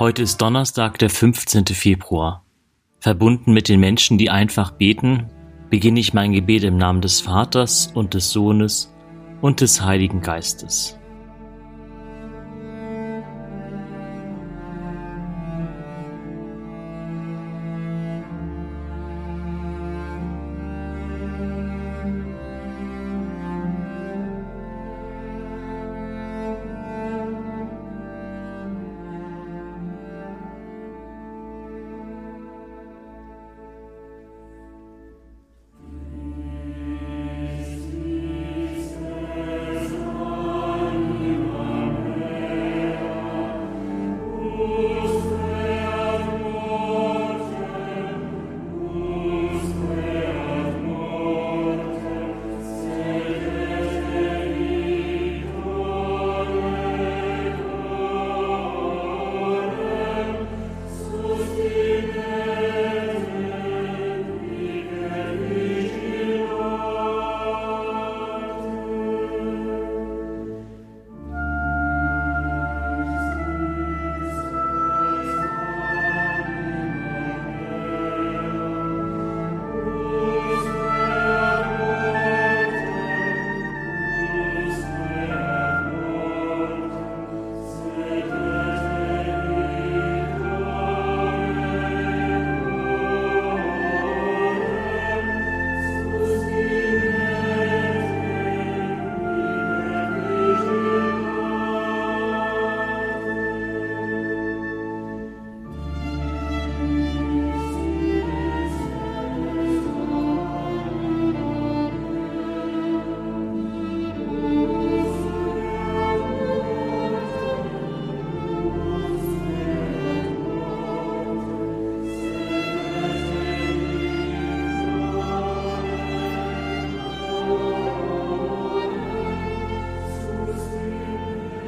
Heute ist Donnerstag, der 15. Februar. Verbunden mit den Menschen, die einfach beten, beginne ich mein Gebet im Namen des Vaters und des Sohnes und des Heiligen Geistes.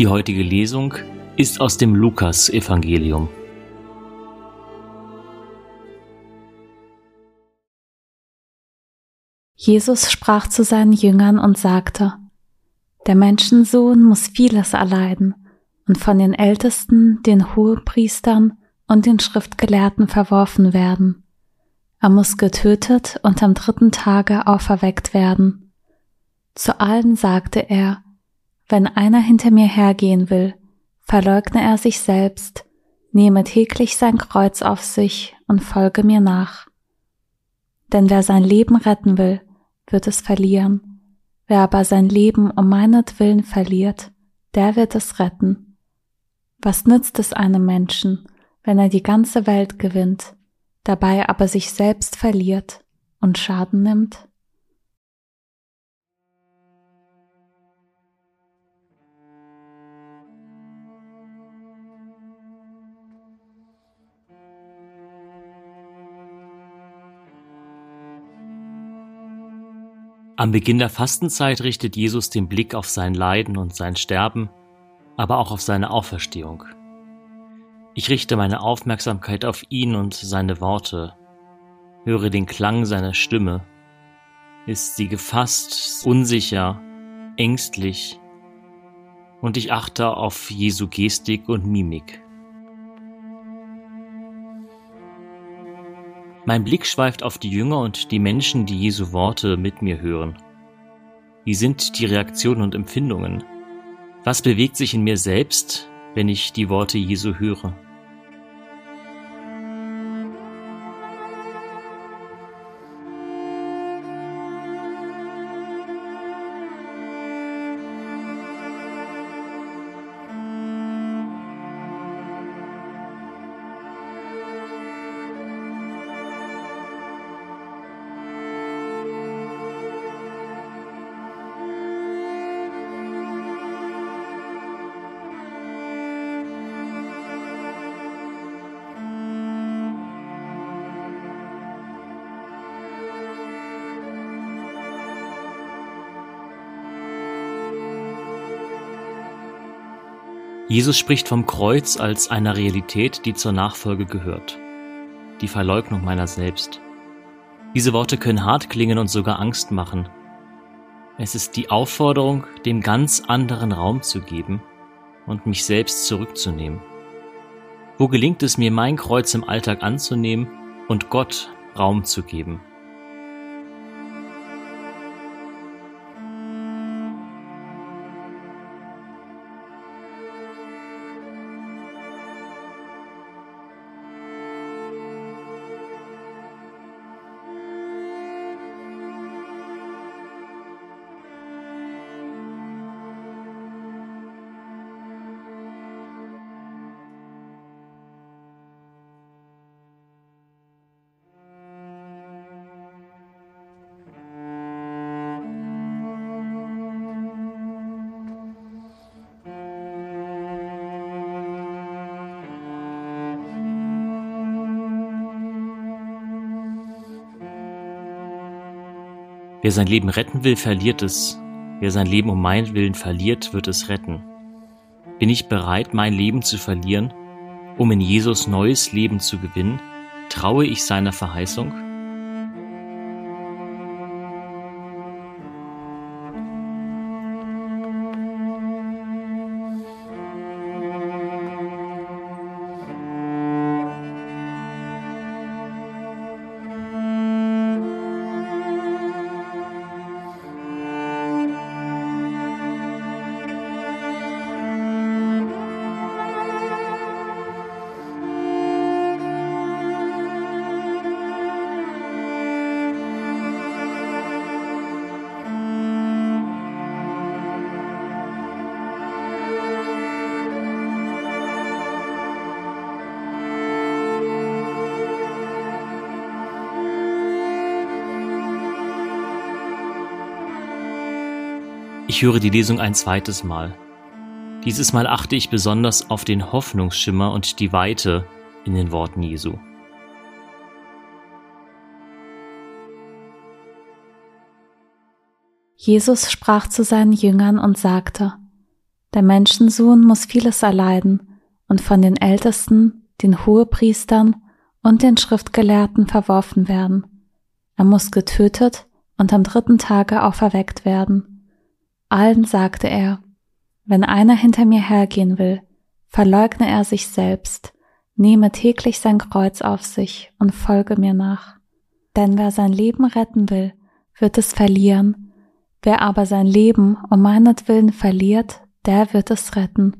Die heutige Lesung ist aus dem Lukas-Evangelium. Jesus sprach zu seinen Jüngern und sagte, Der Menschensohn muss vieles erleiden und von den Ältesten, den Hohepriestern und den Schriftgelehrten verworfen werden. Er muss getötet und am dritten Tage auferweckt werden. Zu allen sagte er, wenn einer hinter mir hergehen will, verleugne er sich selbst, nehme täglich sein Kreuz auf sich und folge mir nach. Denn wer sein Leben retten will, wird es verlieren. Wer aber sein Leben um meinetwillen verliert, der wird es retten. Was nützt es einem Menschen, wenn er die ganze Welt gewinnt, dabei aber sich selbst verliert und Schaden nimmt? Am Beginn der Fastenzeit richtet Jesus den Blick auf sein Leiden und sein Sterben, aber auch auf seine Auferstehung. Ich richte meine Aufmerksamkeit auf ihn und seine Worte, höre den Klang seiner Stimme. Ist sie gefasst, unsicher, ängstlich, und ich achte auf Jesu Gestik und Mimik. Mein Blick schweift auf die Jünger und die Menschen, die Jesu Worte mit mir hören. Wie sind die Reaktionen und Empfindungen? Was bewegt sich in mir selbst, wenn ich die Worte Jesu höre? Jesus spricht vom Kreuz als einer Realität, die zur Nachfolge gehört. Die Verleugnung meiner selbst. Diese Worte können hart klingen und sogar Angst machen. Es ist die Aufforderung, dem ganz anderen Raum zu geben und mich selbst zurückzunehmen. Wo gelingt es mir, mein Kreuz im Alltag anzunehmen und Gott Raum zu geben? Wer sein Leben retten will, verliert es. Wer sein Leben um meinen Willen verliert, wird es retten. Bin ich bereit, mein Leben zu verlieren, um in Jesus neues Leben zu gewinnen? Traue ich seiner Verheißung? Ich höre die Lesung ein zweites Mal. Dieses Mal achte ich besonders auf den Hoffnungsschimmer und die Weite in den Worten Jesu. Jesus sprach zu seinen Jüngern und sagte, Der Menschensohn muss vieles erleiden und von den Ältesten, den Hohepriestern und den Schriftgelehrten verworfen werden. Er muss getötet und am dritten Tage auferweckt werden. Allen sagte er, wenn einer hinter mir hergehen will, verleugne er sich selbst, nehme täglich sein Kreuz auf sich und folge mir nach. Denn wer sein Leben retten will, wird es verlieren, wer aber sein Leben um meinetwillen verliert, der wird es retten.